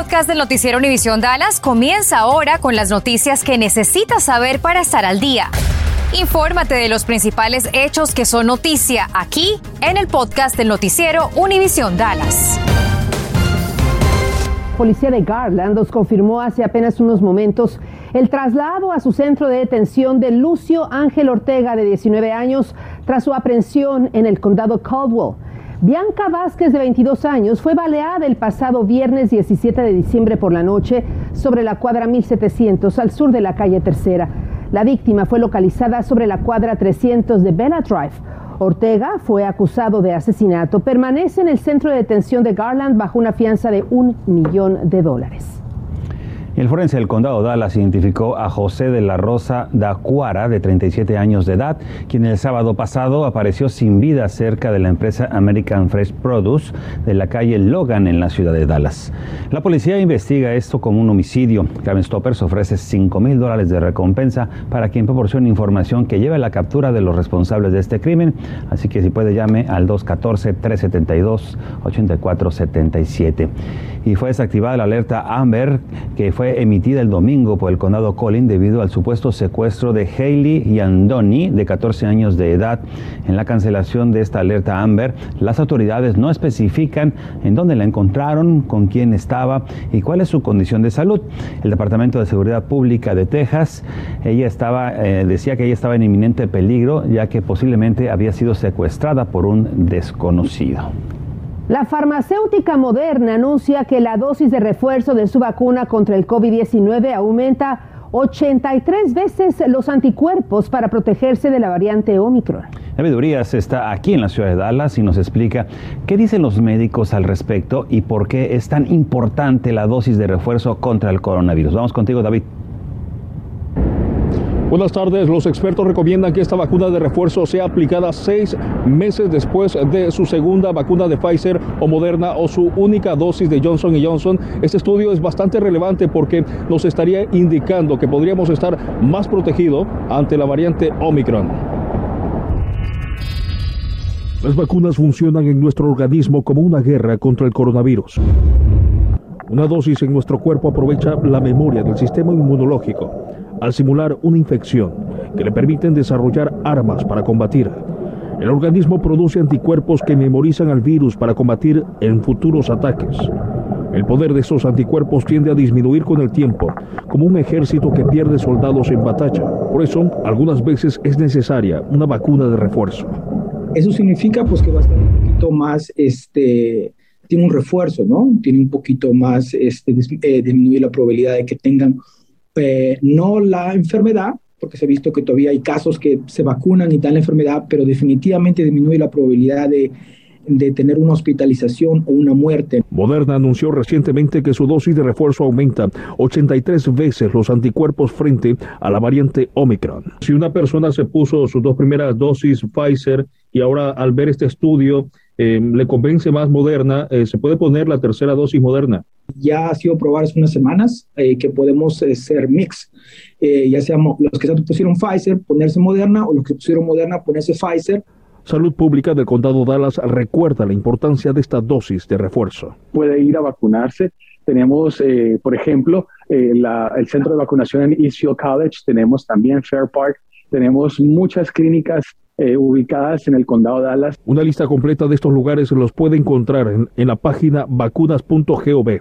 podcast del noticiero Univisión Dallas comienza ahora con las noticias que necesitas saber para estar al día. Infórmate de los principales hechos que son noticia aquí en el podcast del noticiero Univisión Dallas. Policía de Garland nos confirmó hace apenas unos momentos el traslado a su centro de detención de Lucio Ángel Ortega, de 19 años, tras su aprehensión en el condado Caldwell. Bianca Vázquez, de 22 años, fue baleada el pasado viernes 17 de diciembre por la noche sobre la cuadra 1700 al sur de la calle Tercera. La víctima fue localizada sobre la cuadra 300 de Bella Drive. Ortega fue acusado de asesinato. Permanece en el centro de detención de Garland bajo una fianza de un millón de dólares. El forense del condado Dallas identificó a José de la Rosa Dacuara, de 37 años de edad, quien el sábado pasado apareció sin vida cerca de la empresa American Fresh Produce de la calle Logan en la ciudad de Dallas. La policía investiga esto como un homicidio. Crime Stoppers ofrece 5 mil dólares de recompensa para quien proporcione información que lleve a la captura de los responsables de este crimen. Así que si puede llame al 214-372-8477. Y fue desactivada la alerta Amber que fue fue emitida el domingo por el condado Collin debido al supuesto secuestro de Hailey y Andoni, de 14 años de edad. En la cancelación de esta alerta Amber, las autoridades no especifican en dónde la encontraron, con quién estaba y cuál es su condición de salud. El Departamento de Seguridad Pública de Texas, ella estaba, eh, decía que ella estaba en inminente peligro, ya que posiblemente había sido secuestrada por un desconocido. La farmacéutica Moderna anuncia que la dosis de refuerzo de su vacuna contra el COVID-19 aumenta 83 veces los anticuerpos para protegerse de la variante Omicron. David Urias está aquí en la ciudad de Dallas y nos explica qué dicen los médicos al respecto y por qué es tan importante la dosis de refuerzo contra el coronavirus. Vamos contigo, David. Buenas tardes. Los expertos recomiendan que esta vacuna de refuerzo sea aplicada seis meses después de su segunda vacuna de Pfizer o Moderna o su única dosis de Johnson Johnson. Este estudio es bastante relevante porque nos estaría indicando que podríamos estar más protegidos ante la variante Omicron. Las vacunas funcionan en nuestro organismo como una guerra contra el coronavirus. Una dosis en nuestro cuerpo aprovecha la memoria del sistema inmunológico al simular una infección que le permiten desarrollar armas para combatir. El organismo produce anticuerpos que memorizan al virus para combatir en futuros ataques. El poder de esos anticuerpos tiende a disminuir con el tiempo, como un ejército que pierde soldados en batalla. Por eso, algunas veces es necesaria una vacuna de refuerzo. Eso significa pues que va a estar un poquito más, este, tiene un refuerzo, ¿no? Tiene un poquito más, este, eh, disminuir la probabilidad de que tengan eh, no la enfermedad, porque se ha visto que todavía hay casos que se vacunan y dan la enfermedad, pero definitivamente disminuye la probabilidad de, de tener una hospitalización o una muerte. Moderna anunció recientemente que su dosis de refuerzo aumenta 83 veces los anticuerpos frente a la variante Omicron. Si una persona se puso sus dos primeras dosis Pfizer y ahora al ver este estudio eh, le convence más Moderna, eh, se puede poner la tercera dosis Moderna ya ha sido probado hace unas semanas eh, que podemos eh, ser mix, eh, ya seamos los que pusieron Pfizer, ponerse Moderna, o los que pusieron Moderna, ponerse Pfizer. Salud Pública del Condado Dallas recuerda la importancia de esta dosis de refuerzo. Puede ir a vacunarse. Tenemos, por ejemplo, el centro de vacunación en Eastfield College, tenemos también Fair Park, tenemos muchas clínicas ubicadas en el condado de Dallas. Una lista completa de estos lugares los puede encontrar en, en la página vacunas.gov.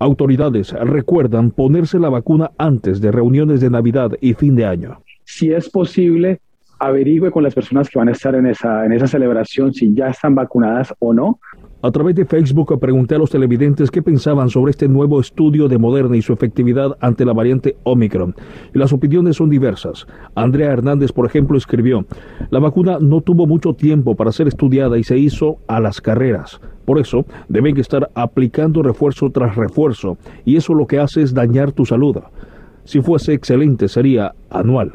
Autoridades recuerdan ponerse la vacuna antes de reuniones de Navidad y fin de año. Si es posible, averigüe con las personas que van a estar en esa, en esa celebración si ya están vacunadas o no. A través de Facebook pregunté a los televidentes qué pensaban sobre este nuevo estudio de Moderna y su efectividad ante la variante Omicron. Y las opiniones son diversas. Andrea Hernández, por ejemplo, escribió, la vacuna no tuvo mucho tiempo para ser estudiada y se hizo a las carreras. Por eso, deben estar aplicando refuerzo tras refuerzo, y eso lo que hace es dañar tu salud. Si fuese excelente, sería anual.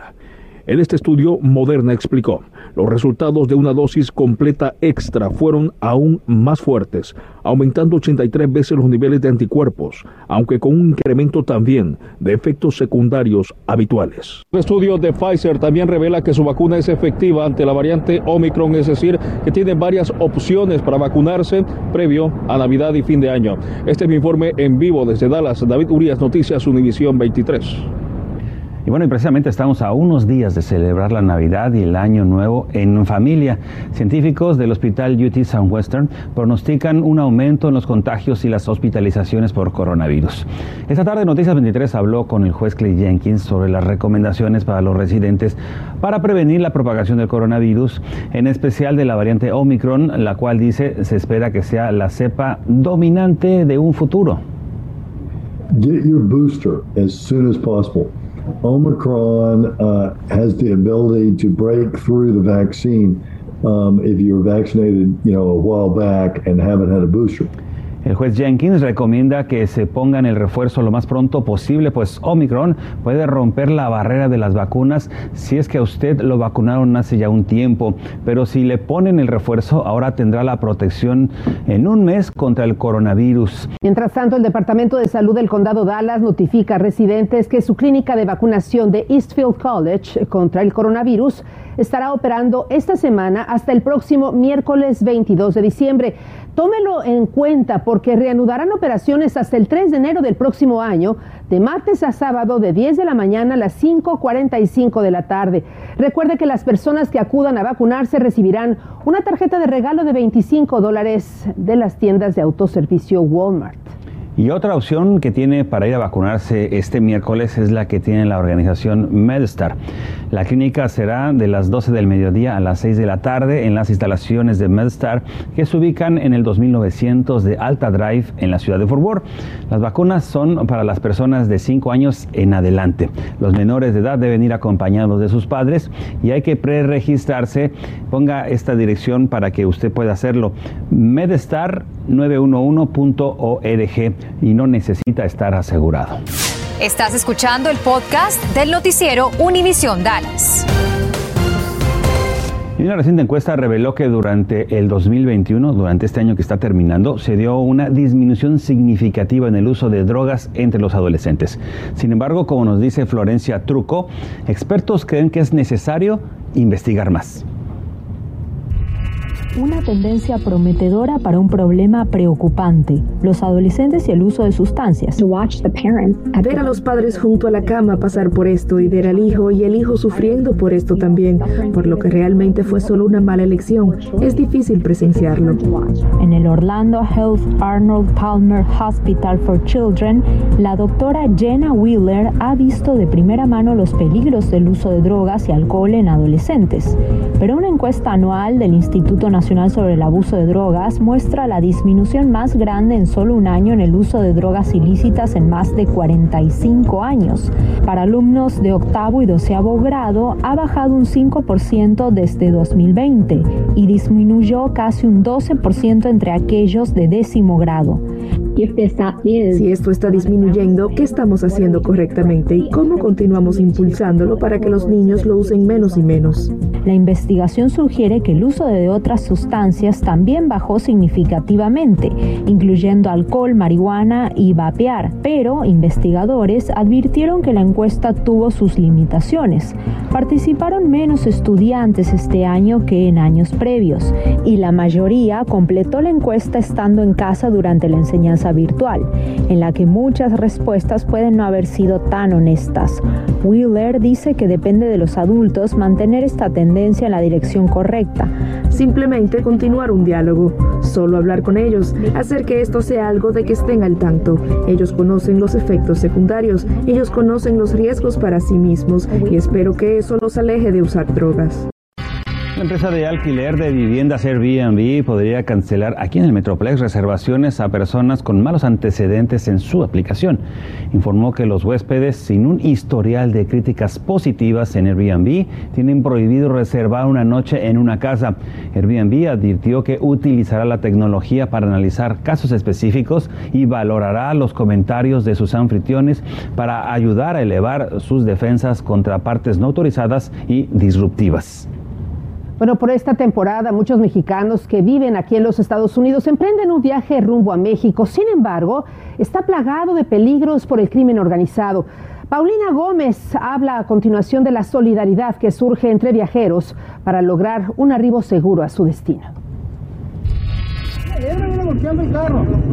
En este estudio, Moderna explicó, los resultados de una dosis completa extra fueron aún más fuertes, aumentando 83 veces los niveles de anticuerpos, aunque con un incremento también de efectos secundarios habituales. El estudio de Pfizer también revela que su vacuna es efectiva ante la variante Omicron, es decir, que tiene varias opciones para vacunarse previo a Navidad y fin de año. Este es mi informe en vivo desde Dallas. David Urias, Noticias Univisión 23. Y bueno, y precisamente estamos a unos días de celebrar la Navidad y el Año Nuevo en familia. Científicos del Hospital UT Southwestern pronostican un aumento en los contagios y las hospitalizaciones por coronavirus. Esta tarde Noticias 23 habló con el juez Clay Jenkins sobre las recomendaciones para los residentes para prevenir la propagación del coronavirus, en especial de la variante Omicron, la cual dice se espera que sea la cepa dominante de un futuro. Get your booster as soon as possible. Omicron uh, has the ability to break through the vaccine um, if you were vaccinated, you know, a while back and haven't had a booster. El juez Jenkins recomienda que se pongan el refuerzo lo más pronto posible, pues Omicron puede romper la barrera de las vacunas si es que a usted lo vacunaron hace ya un tiempo. Pero si le ponen el refuerzo, ahora tendrá la protección en un mes contra el coronavirus. Mientras tanto, el Departamento de Salud del Condado Dallas notifica a residentes que su clínica de vacunación de Eastfield College contra el coronavirus estará operando esta semana hasta el próximo miércoles 22 de diciembre. Tómelo en cuenta porque reanudarán operaciones hasta el 3 de enero del próximo año, de martes a sábado de 10 de la mañana a las 5.45 de la tarde. Recuerde que las personas que acudan a vacunarse recibirán una tarjeta de regalo de 25 dólares de las tiendas de autoservicio Walmart. Y otra opción que tiene para ir a vacunarse este miércoles es la que tiene la organización MedStar. La clínica será de las 12 del mediodía a las 6 de la tarde en las instalaciones de MedStar que se ubican en el 2900 de Alta Drive en la ciudad de Fort Worth. Las vacunas son para las personas de 5 años en adelante. Los menores de edad deben ir acompañados de sus padres y hay que preregistrarse. Ponga esta dirección para que usted pueda hacerlo. medstar911.org y no necesita estar asegurado. Estás escuchando el podcast del noticiero Univisión Dallas. Y una reciente encuesta reveló que durante el 2021, durante este año que está terminando, se dio una disminución significativa en el uso de drogas entre los adolescentes. Sin embargo, como nos dice Florencia Truco, expertos creen que es necesario investigar más una tendencia prometedora para un problema preocupante, los adolescentes y el uso de sustancias. Ver a los padres junto a la cama pasar por esto y ver al hijo y el hijo sufriendo por esto también, por lo que realmente fue solo una mala elección, es difícil presenciarlo. En el Orlando Health Arnold Palmer Hospital for Children, la doctora Jenna Wheeler ha visto de primera mano los peligros del uso de drogas y alcohol en adolescentes, pero una encuesta anual del Instituto Nacional sobre el Abuso de Drogas muestra la disminución más grande en solo un año en el uso de drogas ilícitas en más de 45 años. Para alumnos de octavo y doceavo grado ha bajado un 5% desde 2020 y disminuyó casi un 12% entre aquellos de décimo grado. Si esto está disminuyendo, ¿qué estamos haciendo correctamente y cómo continuamos impulsándolo para que los niños lo usen menos y menos? La investigación sugiere que el uso de otras sustancias también bajó significativamente, incluyendo alcohol, marihuana y vapear, pero investigadores advirtieron que la encuesta tuvo sus limitaciones. Participaron menos estudiantes este año que en años previos y la mayoría completó la encuesta estando en casa durante la enseñanza virtual, en la que muchas respuestas pueden no haber sido tan honestas. Wheeler dice que depende de los adultos mantener esta tendencia en la dirección correcta. Simplemente continuar un diálogo, solo hablar con ellos, hacer que esto sea algo de que estén al tanto. Ellos conocen los efectos secundarios, ellos conocen los riesgos para sí mismos y espero que eso los aleje de usar drogas. La empresa de alquiler de viviendas Airbnb podría cancelar aquí en el Metroplex reservaciones a personas con malos antecedentes en su aplicación. Informó que los huéspedes sin un historial de críticas positivas en Airbnb tienen prohibido reservar una noche en una casa. Airbnb advirtió que utilizará la tecnología para analizar casos específicos y valorará los comentarios de sus anfitriones para ayudar a elevar sus defensas contra partes no autorizadas y disruptivas. Bueno, por esta temporada muchos mexicanos que viven aquí en los Estados Unidos emprenden un viaje rumbo a México. Sin embargo, está plagado de peligros por el crimen organizado. Paulina Gómez habla a continuación de la solidaridad que surge entre viajeros para lograr un arribo seguro a su destino.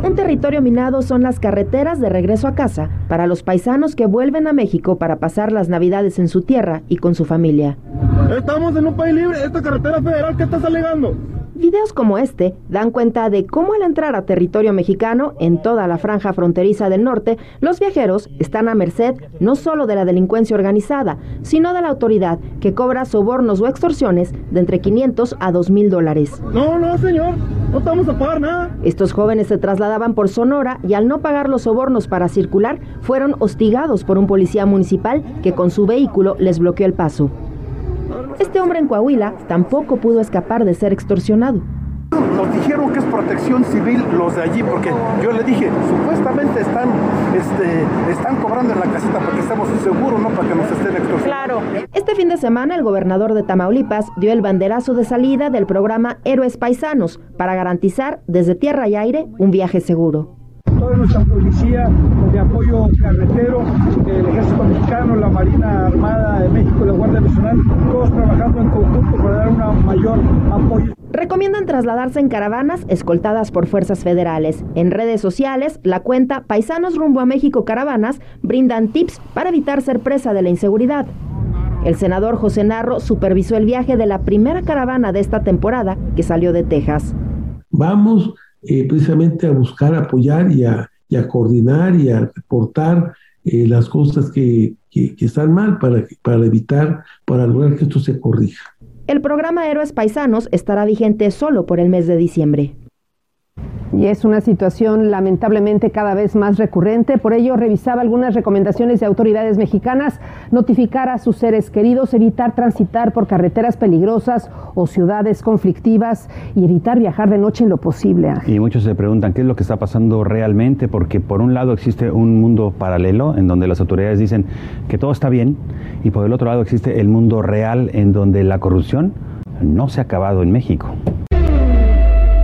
Un territorio minado son las carreteras de regreso a casa para los paisanos que vuelven a México para pasar las navidades en su tierra y con su familia. Estamos en un país libre, esta carretera federal, ¿qué estás alegando? Videos como este dan cuenta de cómo al entrar a territorio mexicano, en toda la franja fronteriza del norte, los viajeros están a merced no solo de la delincuencia organizada, sino de la autoridad que cobra sobornos o extorsiones de entre 500 a 2 mil dólares. No, no, señor, no estamos a pagar nada. Estos jóvenes se trasladaban por Sonora y al no pagar los sobornos para circular, fueron hostigados por un policía municipal que con su vehículo les bloqueó el paso. Este hombre en Coahuila tampoco pudo escapar de ser extorsionado. Nos dijeron que es protección civil los de allí, porque yo le dije, supuestamente están, este, están cobrando en la casita para que estemos seguros, no para que nos estén extorsionando. Claro. Este fin de semana, el gobernador de Tamaulipas dio el banderazo de salida del programa Héroes Paisanos para garantizar desde tierra y aire un viaje seguro toda nuestra policía de apoyo carretero, el Ejército Mexicano, la Marina Armada de México, la Guardia Nacional, todos trabajando en conjunto para dar un mayor apoyo. Recomiendan trasladarse en caravanas escoltadas por fuerzas federales. En redes sociales, la cuenta Paisanos rumbo a México Caravanas brindan tips para evitar ser presa de la inseguridad. El senador José Narro supervisó el viaje de la primera caravana de esta temporada que salió de Texas. Vamos eh, precisamente a buscar apoyar y a, coordinar y a reportar eh, las cosas que, están mal para, para evitar, para lograr que esto se corrija. El programa Héroes Paisanos estará vigente solo por el mes de diciembre. Y es una situación lamentablemente cada vez más recurrente. Por ello, revisaba algunas recomendaciones de autoridades mexicanas, notificar a sus seres queridos, evitar transitar por carreteras peligrosas o ciudades conflictivas y evitar viajar de noche en lo posible. Y muchos se preguntan qué es lo que está pasando realmente, porque por un lado existe un mundo paralelo en donde las autoridades dicen que todo está bien y por el otro lado existe el mundo real en donde la corrupción no se ha acabado en México.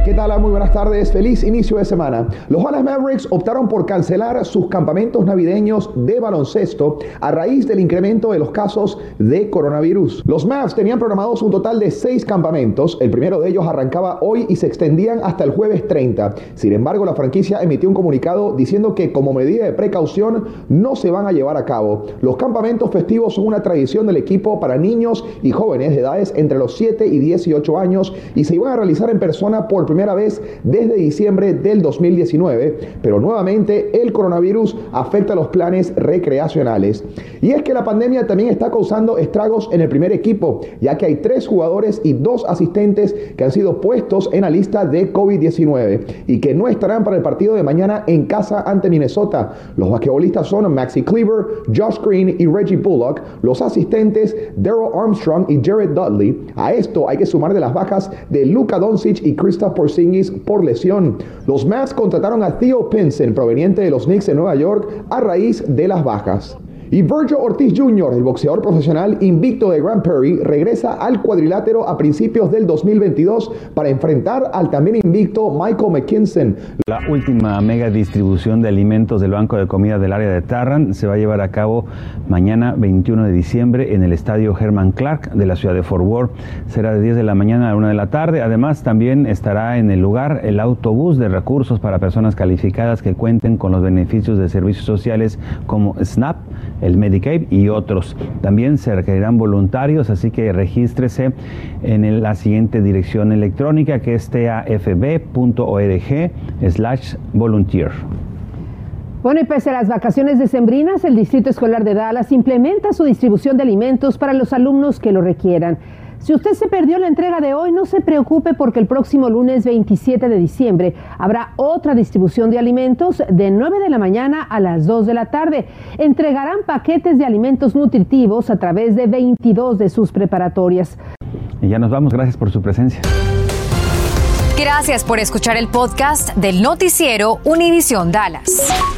¿Qué tal? Muy buenas tardes. Feliz inicio de semana. Los Dallas Mavericks optaron por cancelar sus campamentos navideños de baloncesto a raíz del incremento de los casos de coronavirus. Los Mavs tenían programados un total de seis campamentos. El primero de ellos arrancaba hoy y se extendían hasta el jueves 30. Sin embargo, la franquicia emitió un comunicado diciendo que como medida de precaución no se van a llevar a cabo. Los campamentos festivos son una tradición del equipo para niños y jóvenes de edades entre los 7 y 18 años y se iban a realizar en persona por primera vez desde diciembre del 2019, pero nuevamente el coronavirus afecta los planes recreacionales. Y es que la pandemia también está causando estragos en el primer equipo, ya que hay tres jugadores y dos asistentes que han sido puestos en la lista de COVID-19 y que no estarán para el partido de mañana en casa ante Minnesota. Los basquetbolistas son Maxi Cleaver, Josh Green y Reggie Bullock, los asistentes Daryl Armstrong y Jared Dudley. A esto hay que sumar de las bajas de Luka Doncic y Kristaps Porzingis por lesión. Los Mavs contrataron a Theo Pinson, proveniente de los Knicks de Nueva York, a raíz de las bajas. Y Virgil Ortiz Jr., el boxeador profesional invicto de Grand Prairie, regresa al cuadrilátero a principios del 2022 para enfrentar al también invicto Michael McKinson. La última mega distribución de alimentos del Banco de Comida del área de Tarrant se va a llevar a cabo mañana 21 de diciembre en el estadio Herman Clark de la ciudad de Fort Worth. Será de 10 de la mañana a 1 de la tarde. Además, también estará en el lugar el autobús de recursos para personas calificadas que cuenten con los beneficios de servicios sociales como SNAP el Medicaid y otros. También se requerirán voluntarios, así que regístrese en la siguiente dirección electrónica que es tafb.org slash volunteer. Bueno, y pese a las vacaciones decembrinas, el Distrito Escolar de Dallas implementa su distribución de alimentos para los alumnos que lo requieran. Si usted se perdió la entrega de hoy, no se preocupe porque el próximo lunes 27 de diciembre habrá otra distribución de alimentos de 9 de la mañana a las 2 de la tarde. Entregarán paquetes de alimentos nutritivos a través de 22 de sus preparatorias. Y ya nos vamos, gracias por su presencia. Gracias por escuchar el podcast del noticiero Univisión Dallas.